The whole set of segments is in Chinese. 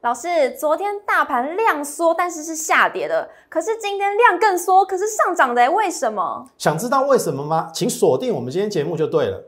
老师，昨天大盘量缩，但是是下跌的，可是今天量更缩，可是上涨的，为什么？想知道为什么吗？请锁定我们今天节目就对了。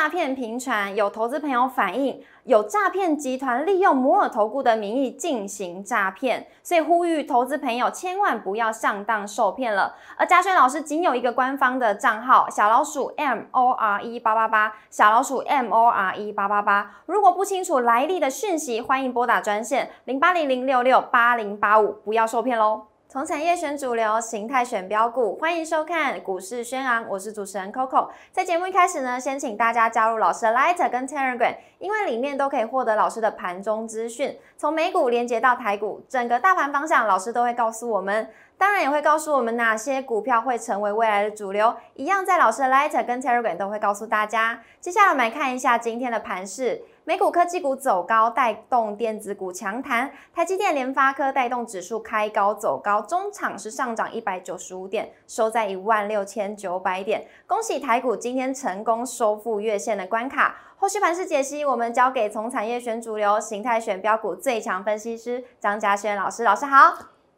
诈骗频传，有投资朋友反映，有诈骗集团利用摩尔投顾的名义进行诈骗，所以呼吁投资朋友千万不要上当受骗了。而嘉轩老师仅有一个官方的账号，小老鼠 M O R E 八八八，小老鼠 M O R E 八八八。如果不清楚来历的讯息，欢迎拨打专线零八零零六六八零八五，不要受骗喽。从产业选主流，形态选标股，欢迎收看股市宣昂，我是主持人 Coco。在节目一开始呢，先请大家加入老师的 Light 跟 Telegram，因为里面都可以获得老师的盘中资讯，从美股连接到台股，整个大盘方向，老师都会告诉我们。当然也会告诉我们哪些股票会成为未来的主流，一样在老师的 Light 跟 Telegram 都会告诉大家。接下来我们来看一下今天的盘势。美股科技股走高，带动电子股强弹。台积电、联发科带动指数开高走高，中场是上涨一百九十五点，收在一万六千九百点。恭喜台股今天成功收复月线的关卡。后续盘势解析，我们交给从产业选主流、形态选标股最强分析师张嘉轩老师。老师好，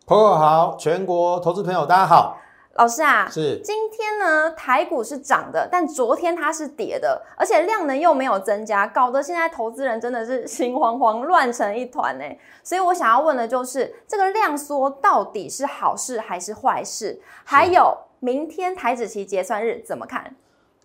朋友好，全国投资朋友大家好。老师啊，是今天呢，台股是涨的，但昨天它是跌的，而且量能又没有增加，搞得现在投资人真的是心慌慌，乱成一团呢。所以我想要问的就是，这个量缩到底是好事还是坏事？还有明天台指期结算日怎么看？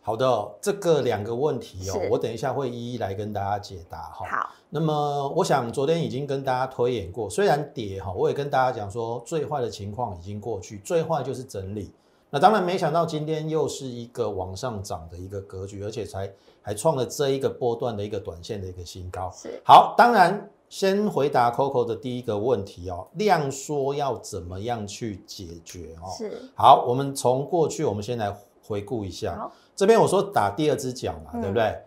好的，这个两个问题哦，我等一下会一一来跟大家解答哈。好，那么我想昨天已经跟大家推演过，虽然跌哈，我也跟大家讲说最坏的情况已经过去，最坏就是整理。那当然没想到今天又是一个往上涨的一个格局，而且才还创了这一个波段的一个短线的一个新高。是，好，当然先回答 Coco 的第一个问题哦，量缩要怎么样去解决哦？是，好，我们从过去我们先来回顾一下。这边我说打第二只脚嘛，对不对？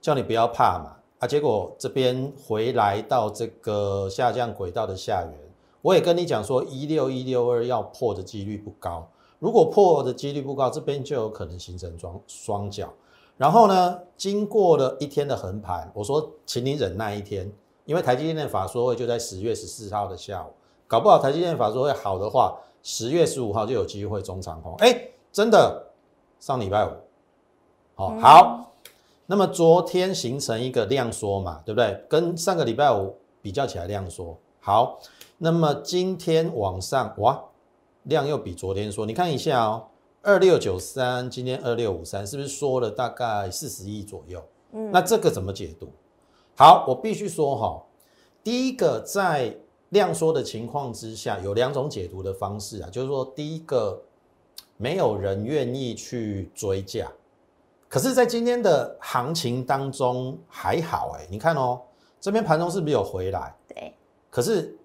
叫你不要怕嘛，啊，结果这边回来到这个下降轨道的下缘，我也跟你讲说一六一六二要破的几率不高，如果破的几率不高，这边就有可能形成双双脚。然后呢，经过了一天的横盘，我说请你忍耐一天，因为台积电的法说会就在十月十四号的下午，搞不好台积电法说会好的话，十月十五号就有机会中长红。哎，真的，上礼拜五。好，好，那么昨天形成一个量缩嘛，对不对？跟上个礼拜五比较起来量缩。好，那么今天往上哇，量又比昨天缩。你看一下哦，二六九三，今天二六五三，是不是缩了大概四十亿左右？嗯，那这个怎么解读？好，我必须说哈，第一个在量缩的情况之下，有两种解读的方式啊，就是说，第一个没有人愿意去追价。可是，在今天的行情当中还好哎，你看哦，这边盘中是不是有回来？对。可是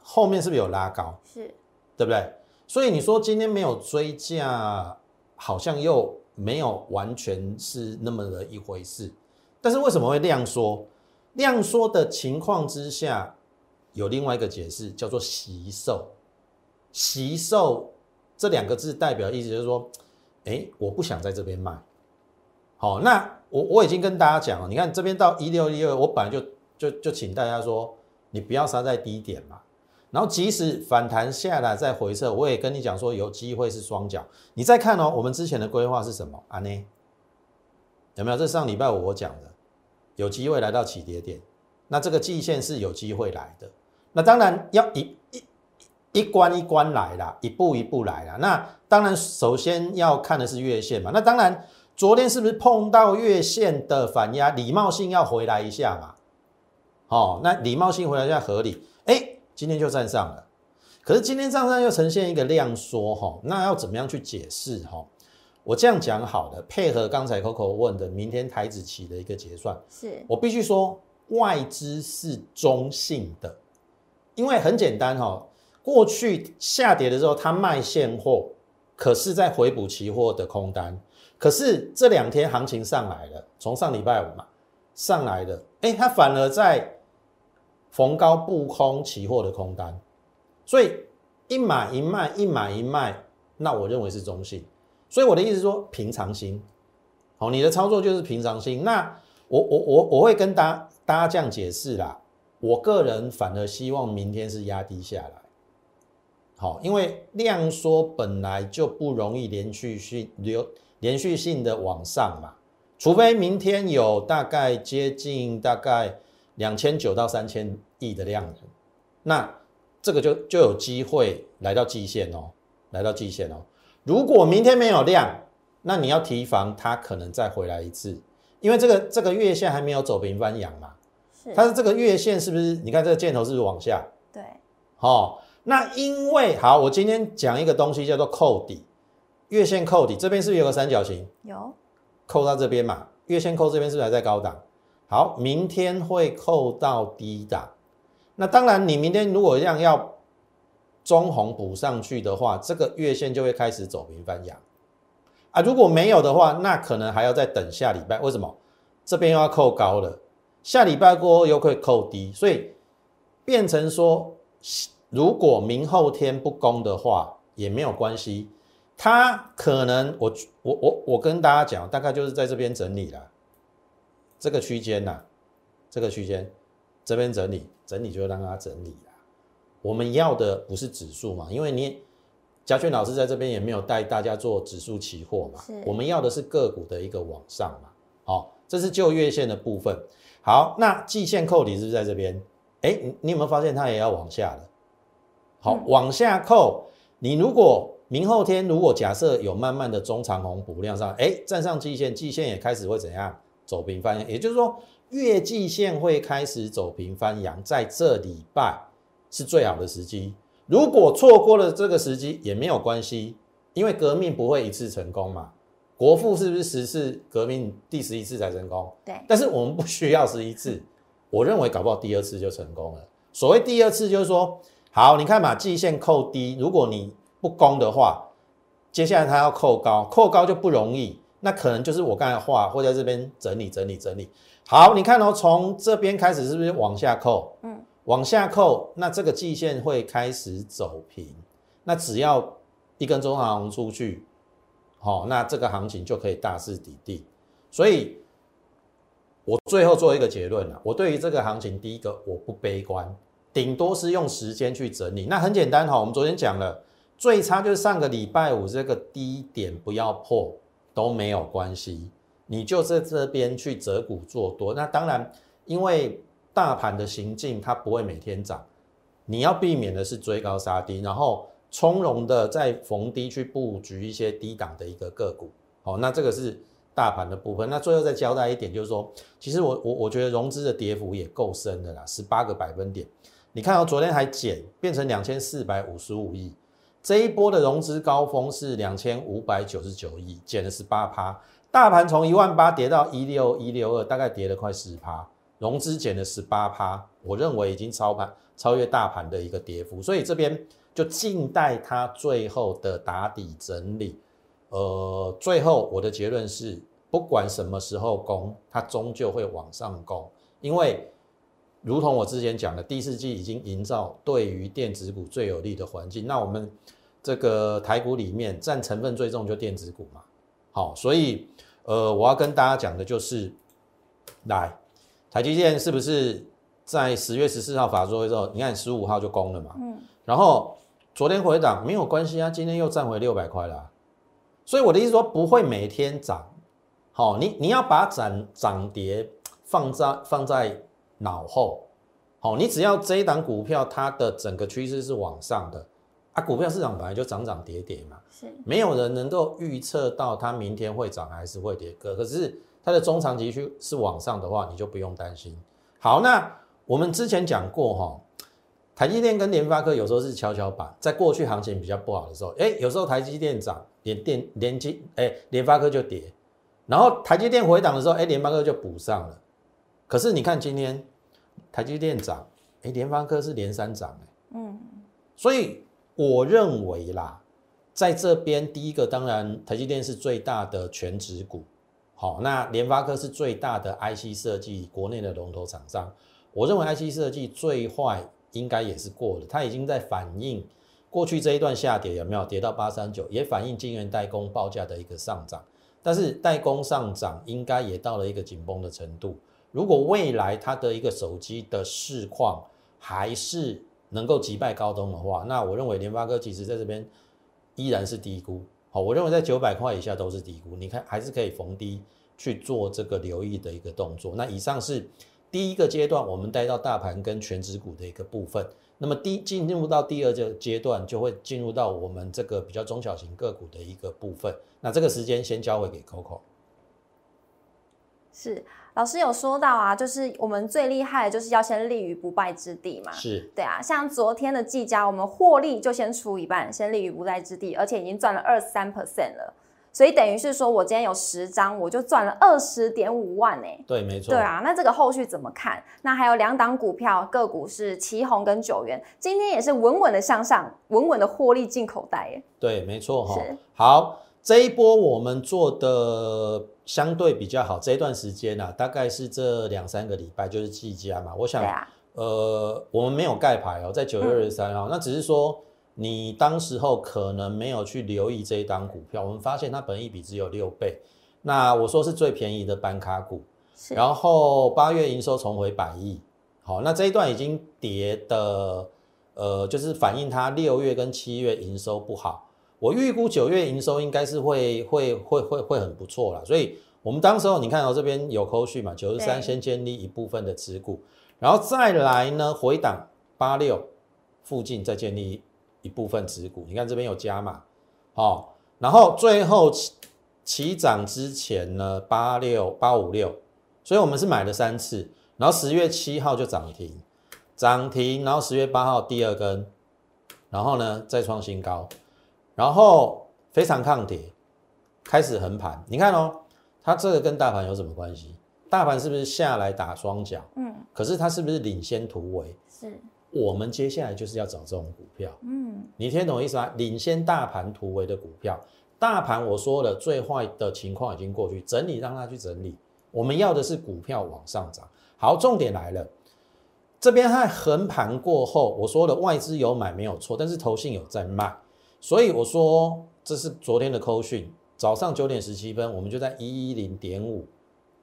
后面是不是有拉高？是，对不对？所以你说今天没有追价，好像又没有完全是那么的一回事。但是为什么会量缩？量缩的情况之下，有另外一个解释，叫做习售。习售这两个字代表意思就是说，哎，我不想在这边卖。好，那我我已经跟大家讲了，你看这边到一六一二，我本来就就就请大家说，你不要杀在低点嘛。然后即使反弹下来再回撤，我也跟你讲说有机会是双脚。你再看哦，我们之前的规划是什么？啊呢？有没有？这上礼拜五我讲的，有机会来到起跌点，那这个季线是有机会来的。那当然要一一一关一关来啦，一步一步来啦。那当然首先要看的是月线嘛。那当然。昨天是不是碰到月线的反压？礼貌性要回来一下嘛？哦，那礼貌性回来一下合理。哎，今天就站上了，可是今天站上又呈现一个量缩哈，那要怎么样去解释哈？我这样讲好了，配合刚才 Coco 问的明天台子期的一个结算，是我必须说外资是中性的，因为很简单哈，过去下跌的时候它卖现货，可是在回补期货的空单。可是这两天行情上来了，从上礼拜五嘛上来的，哎，它反而在逢高不空期货的空单，所以一买一卖，一买一卖，那我认为是中性。所以我的意思是说，平常心，好，你的操作就是平常心。那我我我我会跟大大家这样解释啦。我个人反而希望明天是压低下来，好，因为量缩本来就不容易连续性流连续性的往上嘛，除非明天有大概接近大概两千九到三千亿的量那这个就就有机会来到季线哦，来到季线哦。如果明天没有量，那你要提防它可能再回来一次，因为这个这个月线还没有走平翻阳嘛。它的这个月线是不是？你看这个箭头是不是往下？对，好，那因为好，我今天讲一个东西叫做扣底，月线扣底，这边是不是有个三角形？有，扣到这边嘛？月线扣这边是不是还在高档？好，明天会扣到低档。那当然，你明天如果这样要中红补上去的话，这个月线就会开始走平翻阳啊。如果没有的话，那可能还要再等下礼拜。为什么？这边又要扣高了。下礼拜过后又会扣低，所以变成说，如果明后天不攻的话也没有关系，它可能我我我我跟大家讲，大概就是在这边整理了，这个区间呐，这个区间这边整理整理就让它整理了。我们要的不是指数嘛，因为你嘉俊老师在这边也没有带大家做指数期货嘛，我们要的是个股的一个往上嘛，好，这是就月线的部分。好，那季线扣底是不是在这边？哎，你你有没有发现它也要往下了？好，往下扣。你如果明后天如果假设有慢慢的中长红补量上，哎，站上季线，季线也开始会怎样走平翻阳？也就是说，月季线会开始走平翻阳，在这礼拜是最好的时机。如果错过了这个时机也没有关系，因为革命不会一次成功嘛。国父是不是十次革命第十一次才成功？对，但是我们不需要十一次，我认为搞不好第二次就成功了。所谓第二次就是说，好，你看嘛，季线扣低，如果你不攻的话，接下来它要扣高，扣高就不容易，那可能就是我刚才画，或在这边整理整理整理。好，你看哦，从这边开始是不是往下扣？嗯，往下扣，那这个季线会开始走平，那只要一根中长红出去。好，那这个行情就可以大势抵定，所以我最后做一个结论了。我对于这个行情，第一个我不悲观，顶多是用时间去整理。那很简单哈，我们昨天讲了，最差就是上个礼拜五这个低点不要破都没有关系，你就在这边去择股做多。那当然，因为大盘的行径它不会每天涨，你要避免的是追高杀低，然后。从容的在逢低去布局一些低档的一个个股，好，那这个是大盘的部分。那最后再交代一点，就是说，其实我我我觉得融资的跌幅也够深的啦，十八个百分点。你看到昨天还减，变成两千四百五十五亿，这一波的融资高峰是两千五百九十九亿，减了十八趴。大盘从一万八跌到一六一六二，大概跌了快十趴，融资减了十八趴，我认为已经超盘超越大盘的一个跌幅，所以这边。就静待它最后的打底整理，呃，最后我的结论是，不管什么时候攻，它终究会往上攻，因为如同我之前讲的，第四季已经营造对于电子股最有利的环境。那我们这个台股里面占成分最重就电子股嘛，好，所以呃，我要跟大家讲的就是，来，台积电是不是在十月十四号法说会之后，你看十五号就攻了嘛，嗯，然后。昨天回档没有关系啊，今天又站回六百块了，所以我的意思说不会每天涨，好，你你要把涨涨跌放在放在脑后，好，你只要这一档股票它的整个趋势是往上的啊，股票市场本来就涨涨跌跌嘛，是，没有人能够预测到它明天会涨还是会跌，可可是它的中长期区是往上的话，你就不用担心。好，那我们之前讲过哈。台积电跟联发科有时候是跷跷板，在过去行情比较不好的时候，哎，有时候台积电涨，联电联积，哎，联发科就跌，然后台积电回档的时候，哎，联发科就补上了。可是你看今天台积电涨，哎，联发科是连三涨，哎，嗯，所以我认为啦，在这边第一个，当然台积电是最大的全职股，好，那联发科是最大的 IC 设计国内的龙头厂商，我认为 IC 设计最坏。应该也是过了，它已经在反映过去这一段下跌有没有跌到八三九，也反映晶圆代工报价的一个上涨。但是代工上涨应该也到了一个紧绷的程度。如果未来它的一个手机的市况还是能够击败高通的话，那我认为联发科其实在这边依然是低估。好，我认为在九百块以下都是低估。你看还是可以逢低去做这个留意的一个动作。那以上是第一个阶段，我们带到大盘跟全指股的一个部分。那么第进入到第二个阶段，就会进入到我们这个比较中小型个股的一个部分。那这个时间先交回给 Coco。是老师有说到啊，就是我们最厉害的就是要先立于不败之地嘛。是对啊，像昨天的技嘉，我们获利就先出一半，先立于不败之地，而且已经赚了二十三 percent 了。所以等于是说，我今天有十张，我就赚了二十点五万呢。对，没错。对啊，那这个后续怎么看？那还有两档股票个股是旗宏跟九元，今天也是稳稳的向上，稳稳的获利进口袋耶。对，没错哈。好，这一波我们做的相对比较好，这一段时间呢，大概是这两三个礼拜，就是季佳嘛。我想，呃，我们没有盖牌哦，在九月二十三号，那只是说。你当时候可能没有去留意这一档股票，我们发现它本益比只有六倍。那我说是最便宜的板卡股，然后八月营收重回百亿，好，那这一段已经跌的，呃，就是反映它六月跟七月营收不好。我预估九月营收应该是会会会会会很不错啦，所以我们当时候你看到这边有扣序嘛，九十三先建立一部分的持股，然后再来呢回档八六附近再建立。一部分持股，你看这边有加码，哦，然后最后起起涨之前呢，八六八五六，所以我们是买了三次，然后十月七号就涨停，涨停，然后十月八号第二根，然后呢再创新高，然后非常抗跌，开始横盘，你看哦，它这个跟大盘有什么关系？大盘是不是下来打双脚？嗯，可是它是不是领先突围？是。我们接下来就是要找这种股票，嗯，你听懂意思吗？领先大盘突围的股票，大盘我说了，最坏的情况已经过去，整理让它去整理。我们要的是股票往上涨。好，重点来了，这边在横盘过后，我说了外资有买没有错，但是投信有在卖，所以我说这是昨天的扣讯，早上九点十七分，我们就在一一零点五，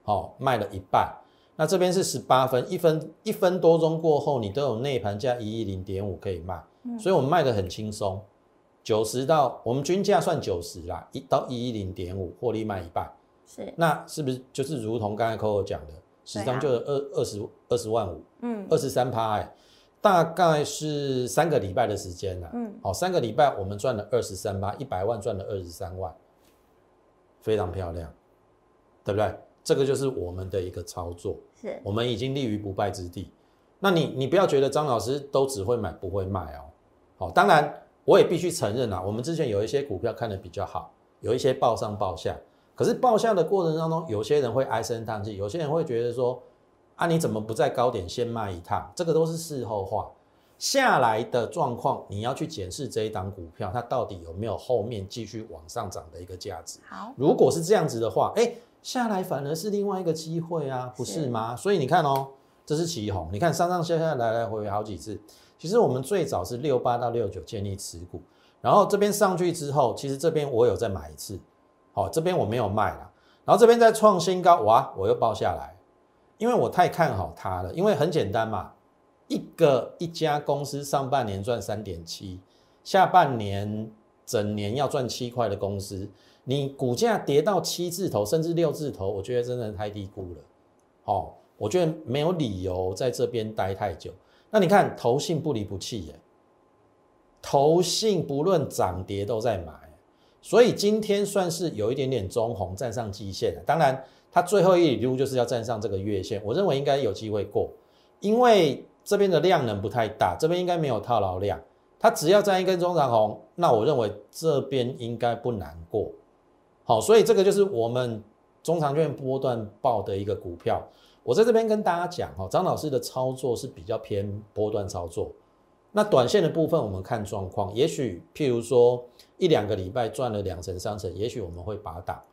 好卖了一半。那这边是十八分，一分一分多钟过后，你都有内盘价一一零点五可以卖，所以我们卖的很轻松，九十到我们均价算九十啦，一到一一零点五获利卖一半，是，那是不是就是如同刚才 Coco 讲的，十张就二二十二十万五，嗯，二十三趴哎，大概是三个礼拜的时间啦，嗯，好，三个礼拜我们赚了二十三八，一百万赚了二十三万，非常漂亮，对不对？这个就是我们的一个操作，是我们已经立于不败之地。那你你不要觉得张老师都只会买不会卖哦。好，当然我也必须承认啊，我们之前有一些股票看的比较好，有一些报上报下。可是报下的过程当中，有些人会唉声叹气，有些人会觉得说啊，你怎么不在高点先卖一趟？这个都是事后话。下来的状况，你要去检视这一档股票，它到底有没有后面继续往上涨的一个价值。好，如果是这样子的话，哎。下来反而是另外一个机会啊，不是吗？所以你看哦，这是旗红，你看上上下下来来回回好几次。其实我们最早是六八到六九建立持股，然后这边上去之后，其实这边我有再买一次，好，这边我没有卖了，然后这边再创新高，哇，我又报下来，因为我太看好它了。因为很简单嘛，一个一家公司上半年赚三点七，下半年整年要赚七块的公司。你股价跌到七字头，甚至六字头，我觉得真的太低估了。哦，我觉得没有理由在这边待太久。那你看，投信不离不弃耶，投信不论涨跌都在买，所以今天算是有一点点中红，站上基线了。当然，它最后一里路就是要站上这个月线，我认为应该有机会过，因为这边的量能不太大，这边应该没有套牢量，它只要站一根中长红，那我认为这边应该不难过。好，所以这个就是我们中长券波段报的一个股票。我在这边跟大家讲，哈，张老师的操作是比较偏波段操作。那短线的部分，我们看状况，也许譬如说一两个礼拜赚了两成、三成，也许我们会把打。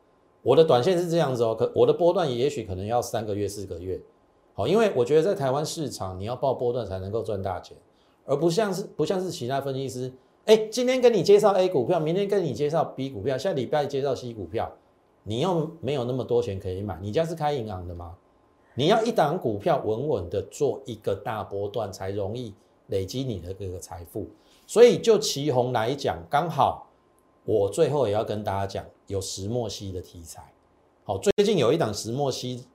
我的短线是这样子哦，可我的波段也许可能要三个月、四个月。好，因为我觉得在台湾市场，你要报波段才能够赚大钱，而不像是不像是其他分析师哎，今天跟你介绍 A 股票，明天跟你介绍 B 股票，下礼拜介绍 C 股票，你又没有那么多钱可以买。你家是开银行的吗？你要一档股票稳稳的做一个大波段，才容易累积你的这个财富。所以就旗红来讲，刚好我最后也要跟大家讲，有石墨烯的题材。好，最近有一档石墨烯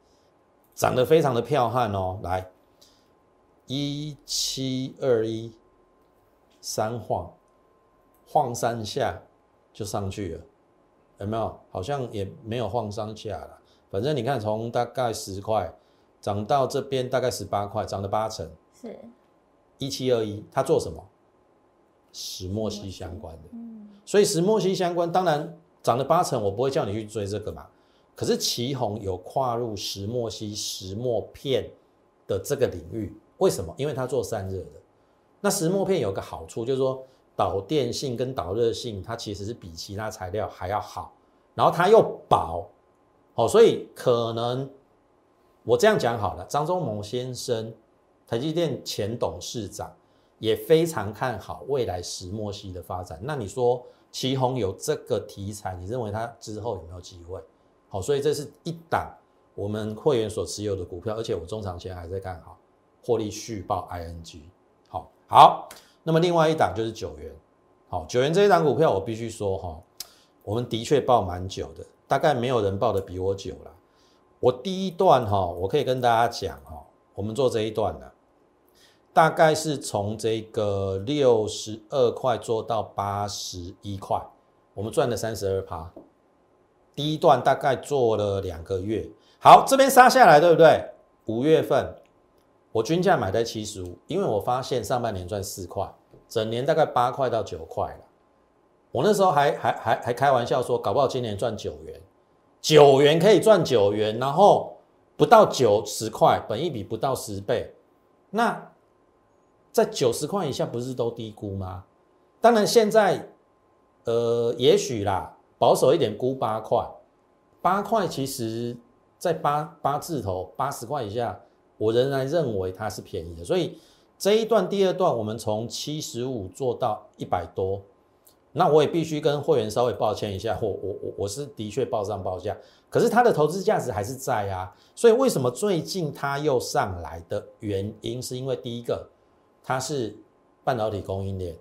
涨得非常的彪悍哦，来一七二一三晃。晃三下就上去了，有没有？好像也没有晃三下了。反正你看，从大概十块涨到这边大概十八块，涨了八成。是，一七二一，它做什么？石墨烯相关的。嗯。所以石墨烯相关，当然涨了八成，我不会叫你去追这个嘛。可是旗红有跨入石墨烯、石墨片的这个领域，为什么？因为它做散热的。那石墨片有个好处，就是说。导电性跟导热性，它其实是比其他材料还要好，然后它又薄，哦，所以可能我这样讲好了。张忠谋先生，台积电前董事长，也非常看好未来石墨烯的发展。那你说旗宏有这个题材，你认为它之后有没有机会？好，所以这是一档我们会员所持有的股票，而且我中长线还在看好，获利续报 ING。好，好。那么另外一档就是九元，好，九元这一档股票我必须说哈，我们的确报蛮久的，大概没有人报的比我久了。我第一段哈，我可以跟大家讲哈，我们做这一段呢，大概是从这个六十二块做到八十一块，我们赚了三十二趴。第一段大概做了两个月，好，这边杀下来对不对？五月份。我均价买在七十五，因为我发现上半年赚四块，整年大概八块到九块了。我那时候还还还还开玩笑说，搞不好今年赚九元，九元可以赚九元，然后不到九十块，本一比不到十倍，那在九十块以下不是都低估吗？当然现在，呃，也许啦，保守一点估八块，八块其实在八八字头八十块以下。我仍然认为它是便宜的，所以这一段第二段我们从七十五做到一百多，那我也必须跟会员稍微抱歉一下，我我我我是的确报上报价，可是它的投资价值还是在啊，所以为什么最近它又上来的原因，是因为第一个它是半导体供应链，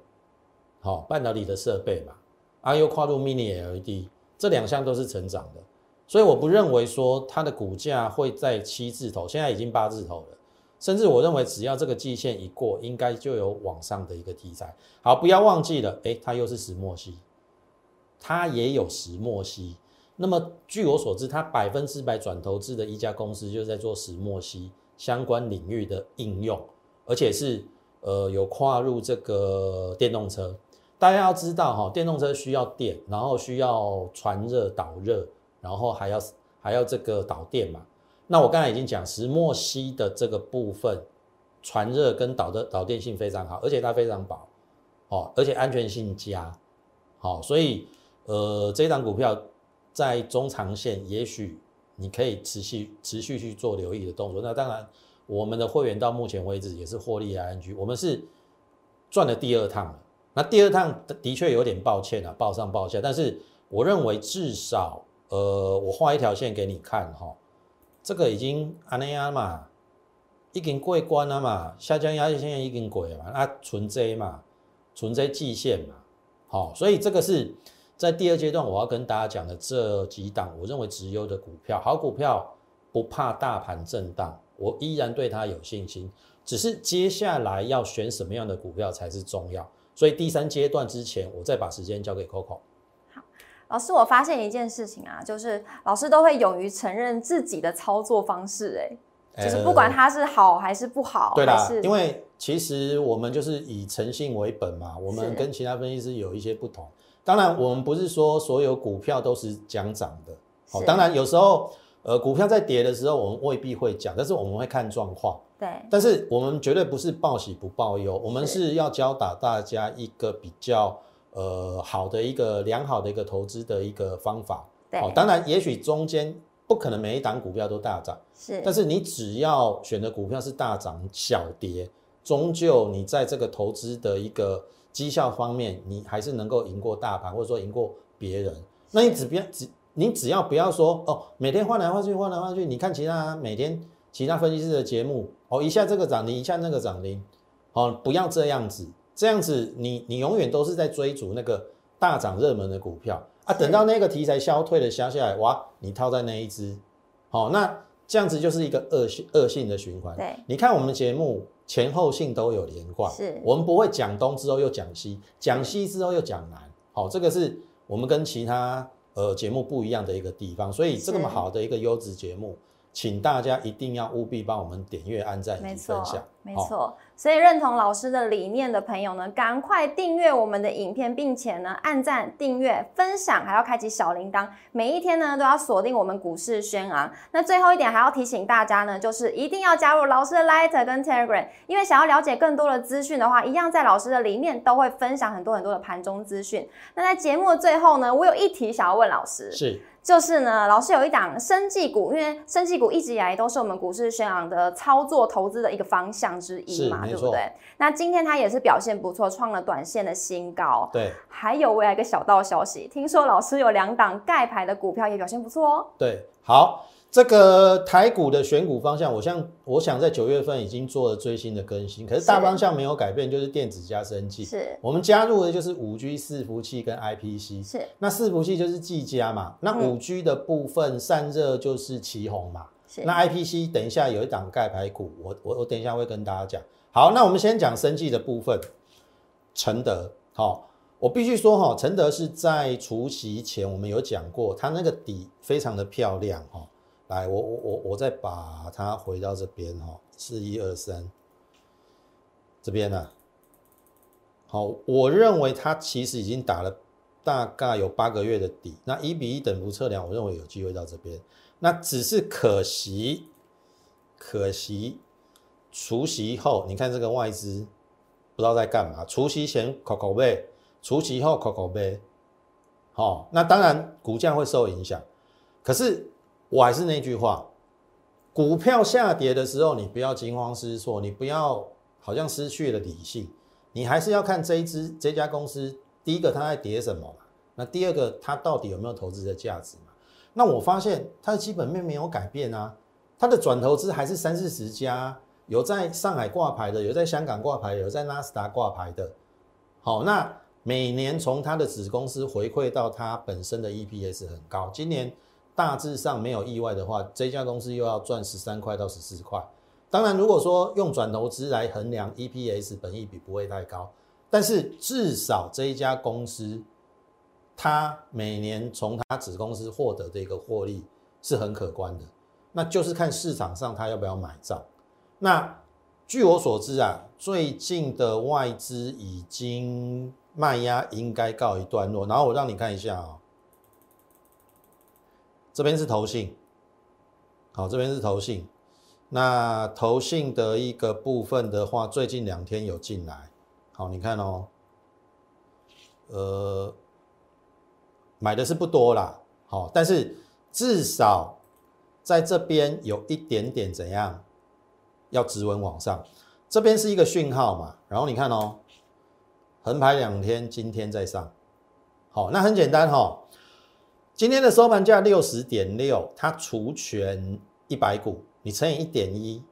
好半导体的设备嘛，啊又跨入 Mini LED，这两项都是成长的。所以我不认为说它的股价会在七字头，现在已经八字头了，甚至我认为只要这个季线一过，应该就有往上的一个题材。好，不要忘记了，诶，它又是石墨烯，它也有石墨烯。那么据我所知，它百分之百转投资的一家公司，就是在做石墨烯相关领域的应用，而且是呃有跨入这个电动车。大家要知道哈，电动车需要电，然后需要传热导热。然后还要还要这个导电嘛？那我刚才已经讲石墨烯的这个部分传热跟导的导电性非常好，而且它非常薄哦，而且安全性佳，好，所以呃这档股票在中长线也许你可以持续持续去做留意的动作。那当然我们的会员到目前为止也是获利 ING，我们是赚了第二趟了。那第二趟的确有点抱歉啊，报上报下，但是我认为至少。呃，我画一条线给你看哈，这个已经安尼啊嘛，已经过关了嘛，下降压力线已经过了嘛，啊，存 J 嘛，存 J 季线嘛，好，所以这个是在第二阶段我要跟大家讲的这几档，我认为直优的股票，好股票不怕大盘震荡，我依然对它有信心，只是接下来要选什么样的股票才是重要，所以第三阶段之前，我再把时间交给 Coco。好老师，我发现一件事情啊，就是老师都会勇于承认自己的操作方式，哎，就是不管它是好还是不好，对啦，因为其实我们就是以诚信为本嘛，我们跟其他分析师有一些不同。当然，我们不是说所有股票都是讲涨的，好，当然有时候呃股票在跌的时候，我们未必会讲，但是我们会看状况，对，但是我们绝对不是报喜不报忧，我们是要教导大家一个比较。呃，好的一个良好的一个投资的一个方法，好，当然也许中间不可能每一档股票都大涨，是，但是你只要选的股票是大涨小跌，终究你在这个投资的一个绩效方面，你还是能够赢过大盘，或者说赢过别人。那你只不要只你只要不要说哦，每天换来换去换来换去，你看其他每天其他分析师的节目哦，一下这个涨停，一下那个涨停，哦，不要这样子，这样子你你永远都是在追逐那个大涨热门的股票。啊，等到那个题材消退了消下来，哇，你套在那一只，好，那这样子就是一个恶性恶性的循环。对，你看我们节目前后性都有连贯，是。我们不会讲东之后又讲西，讲西之后又讲南，好，这个是我们跟其他呃节目不一样的一个地方，所以这么好的一个优质节目。请大家一定要务必帮我们点阅、按赞以及分享，没错。所以认同老师的理念的朋友呢，赶快订阅我们的影片，并且呢按赞、订阅、分享，还要开启小铃铛，每一天呢都要锁定我们股市宣昂。那最后一点还要提醒大家呢，就是一定要加入老师的 Light 跟 Telegram，因为想要了解更多的资讯的话，一样在老师的里面都会分享很多很多的盘中资讯。那在节目的最后呢，我有一题想要问老师，是。就是呢，老师有一档生技股，因为生技股一直以来都是我们股市宣昂的操作投资的一个方向之一嘛，对不对？那今天它也是表现不错，创了短线的新高。对，还有未来一个小道消息，听说老师有两档盖牌的股票也表现不错哦。对，好。这个台股的选股方向，我像我想在九月份已经做了最新的更新，可是大方向没有改变，就是电子加生技。是，我们加入的就是五 G 伺服器跟 IPC。是，那伺服器就是技嘉嘛，那五 G 的部分散热就是旗宏嘛。是，那 IPC 等一下有一档盖牌股，我我我等一下会跟大家讲。好，那我们先讲生技的部分，承德。好，我必须说哈，承德是在除夕前我们有讲过，它那个底非常的漂亮哈。来，我我我我再把它回到这边哈，四一二三，这边呢，好，我认为它其实已经打了大概有八个月的底，那一比一等幅测量，我认为有机会到这边，那只是可惜，可惜除夕后，你看这个外资不知道在干嘛，除夕前口口背，除夕后口口背，好，那当然股价会受影响，可是。我还是那句话，股票下跌的时候，你不要惊慌失措，你不要好像失去了理性，你还是要看这一支这家公司，第一个它在跌什么，那第二个它到底有没有投资的价值？那我发现它的基本面没有改变啊，它的转投资还是三四十家，有在上海挂牌的，有在香港挂牌，有在纳斯达挂牌的，好，那每年从它的子公司回馈到它本身的 EPS 很高，今年。大致上没有意外的话，这家公司又要赚十三块到十四块。当然，如果说用转投资来衡量 EPS，本益比不会太高，但是至少这一家公司，他每年从他子公司获得的一个获利是很可观的。那就是看市场上他要不要买账。那据我所知啊，最近的外资已经卖压应该告一段落。然后我让你看一下啊。这边是投信，好，这边是投信。那投信的一个部分的话，最近两天有进来，好，你看哦，呃，买的是不多啦，好，但是至少在这边有一点点怎样，要直稳往上，这边是一个讯号嘛。然后你看哦，横排两天，今天再上，好，那很简单哈。今天的收盘价六十点六，它除权一百股，你乘以一点一，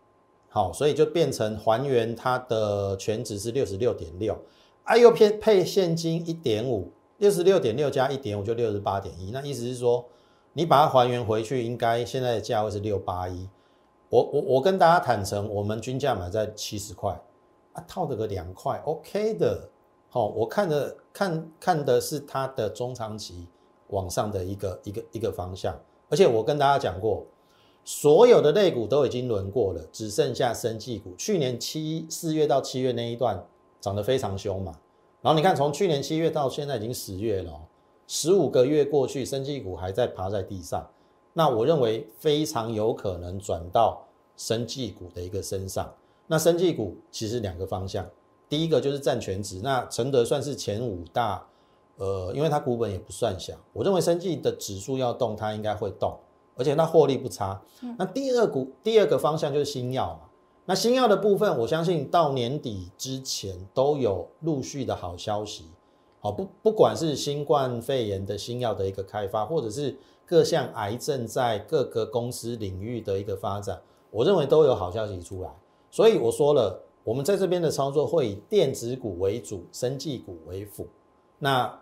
好，所以就变成还原它的全值是六十六点六，啊，又偏配现金一点五，六十六点六加一点五就六十八点一，那意思是说，你把它还原回去，应该现在的价位是六八一。我我我跟大家坦诚，我们均价买在七十块，啊，套了个两块，OK 的，好，我看的看看的是它的中长期。往上的一个一个一个方向，而且我跟大家讲过，所有的类股都已经轮过了，只剩下生技股。去年七四月到七月那一段涨得非常凶嘛，然后你看从去年七月到现在已经十月了，十五个月过去，生技股还在趴在地上，那我认为非常有可能转到生技股的一个身上。那生技股其实两个方向，第一个就是占全值，那承德算是前五大。呃，因为它股本也不算小，我认为生技的指数要动，它应该会动，而且它获利不差。那第二股第二个方向就是新药嘛，那新药的部分，我相信到年底之前都有陆续的好消息。好，不不管是新冠肺炎的新药的一个开发，或者是各项癌症在各个公司领域的一个发展，我认为都有好消息出来。所以我说了，我们在这边的操作会以电子股为主，生技股为辅。那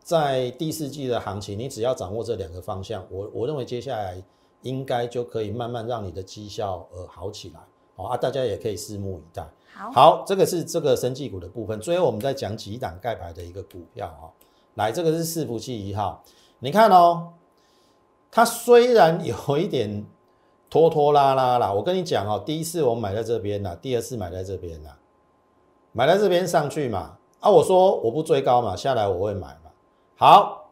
在第四季的行情，你只要掌握这两个方向，我我认为接下来应该就可以慢慢让你的绩效呃好起来。好啊，大家也可以拭目以待。好，好，这个是这个生技股的部分。最后我们再讲几档盖牌的一个股票哈。来，这个是伺服器一号，你看哦，它虽然有一点拖拖拉拉啦，我跟你讲哦，第一次我们买在这边啦，第二次买在这边啦，买在这边上去嘛。啊，我说我不追高嘛，下来我会买嘛。好，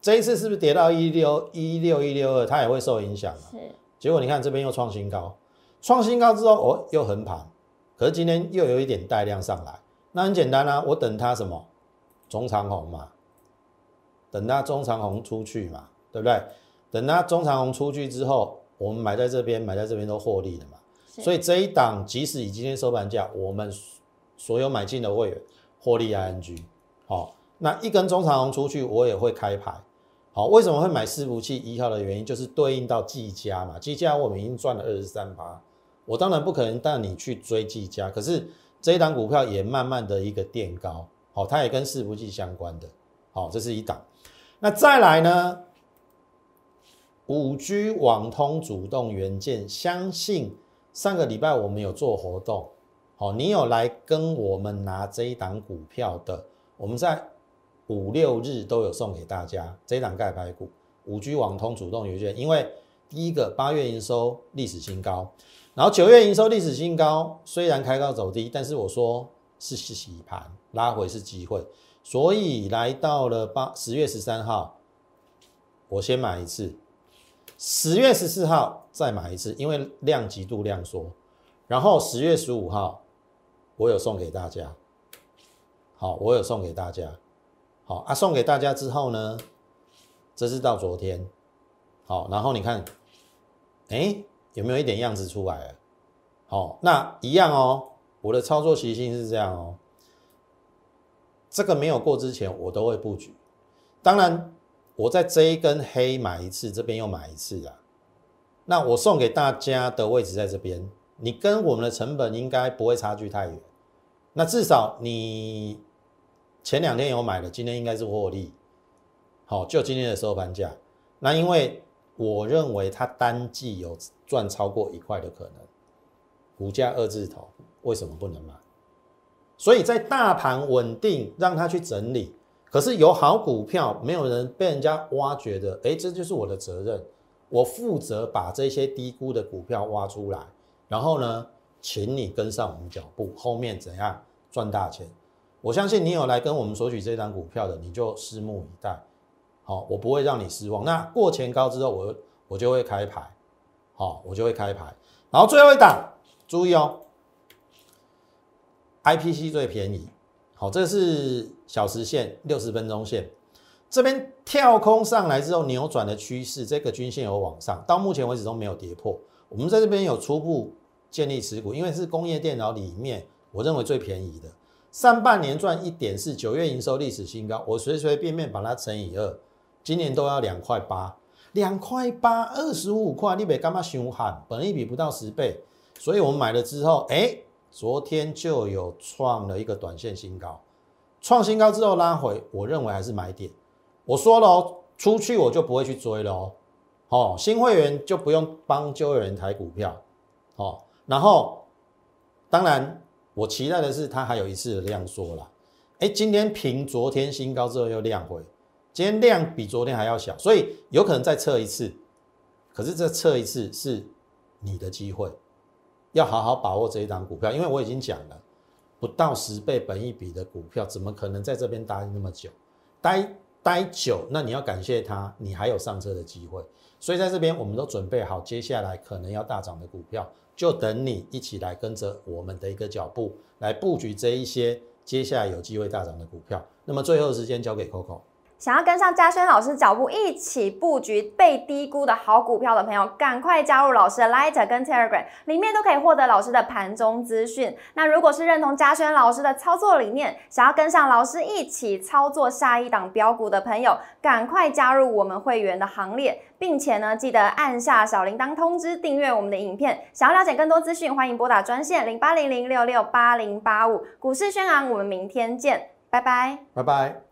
这一次是不是跌到一六一六一六二，它也会受影响嘛？是。结果你看这边又创新高。创新高之后，哦，又横盘，可是今天又有一点带量上来，那很简单啊，我等它什么中长红嘛，等它中长红出去嘛，对不对？等它中长红出去之后，我们买在这边，买在这边都获利了嘛。所以这一档即使以今天收盘价，我们所有买进的会员获利 ING，好，那一根中长红出去，我也会开牌。好，为什么会买伺服器一号的原因，就是对应到技嘉嘛，技嘉我们已经赚了二十三八。我当然不可能带你去追技嘉，可是这一档股票也慢慢的一个垫高，好，它也跟伺服器相关的，好，这是一档。那再来呢？五 G 网通主动元件，相信上个礼拜我们有做活动，好，你有来跟我们拿这一档股票的，我们在五六日都有送给大家这一档盖牌股，五 G 网通主动元件，因为第一个八月营收历史新高。然后九月营收历史新高，虽然开高走低，但是我说是洗盘拉回是机会，所以来到了八十月十三号，我先买一次，十月十四号再买一次，因为量极度量缩，然后十月十五号我有送给大家，好，我有送给大家，好啊，送给大家之后呢，这是到昨天，好，然后你看，哎。有没有一点样子出来了？好，那一样哦。我的操作习性是这样哦。这个没有过之前，我都会布局。当然，我在这一根黑买一次，这边又买一次啊。那我送给大家的位置在这边，你跟我们的成本应该不会差距太远。那至少你前两天有买的，今天应该是获利。好，就今天的收盘价。那因为。我认为它单季有赚超过一块的可能，股价二字头，为什么不能买？所以在大盘稳定，让它去整理。可是有好股票，没有人被人家挖掘的，哎，这就是我的责任。我负责把这些低估的股票挖出来，然后呢，请你跟上我们脚步，后面怎样赚大钱？我相信你有来跟我们索取这张股票的，你就拭目以待。好，我不会让你失望。那过前高之后，我我就会开牌，好，我就会开牌。然后最后一档，注意哦，IPC 最便宜。好，这是小时线、六十分钟线，这边跳空上来之后扭转的趋势，这个均线有往上，到目前为止都没有跌破。我们在这边有初步建立持股，因为是工业电脑里面，我认为最便宜的。上半年赚一点四，九月营收历史新高，我随随便便把它乘以二。今年都要两块八，两块八，二十五块，你别干嘛凶喊？本一比不到十倍，所以我们买了之后，哎，昨天就有创了一个短线新高，创新高之后拉回，我认为还是买点。我说了哦，出去我就不会去追了哦，哦，新会员就不用帮旧会员抬股票，哦，然后当然我期待的是它还有一次的量缩了，哎，今天平昨天新高之后又量回。今天量比昨天还要小，所以有可能再测一次。可是这测一次是你的机会，要好好把握这一档股票，因为我已经讲了，不到十倍本一比的股票，怎么可能在这边待那么久？待待久，那你要感谢它，你还有上车的机会。所以在这边，我们都准备好接下来可能要大涨的股票，就等你一起来跟着我们的一个脚步来布局这一些接下来有机会大涨的股票。那么最后时间交给 Coco。想要跟上嘉轩老师脚步，一起布局被低估的好股票的朋友，赶快加入老师的 Lighter 跟 Telegram，里面都可以获得老师的盘中资讯。那如果是认同嘉轩老师的操作理念，想要跟上老师一起操作下一档标股的朋友，赶快加入我们会员的行列，并且呢，记得按下小铃铛通知，订阅我们的影片。想要了解更多资讯，欢迎拨打专线零八零零六六八零八五。股市宣昂，我们明天见，拜拜，拜拜。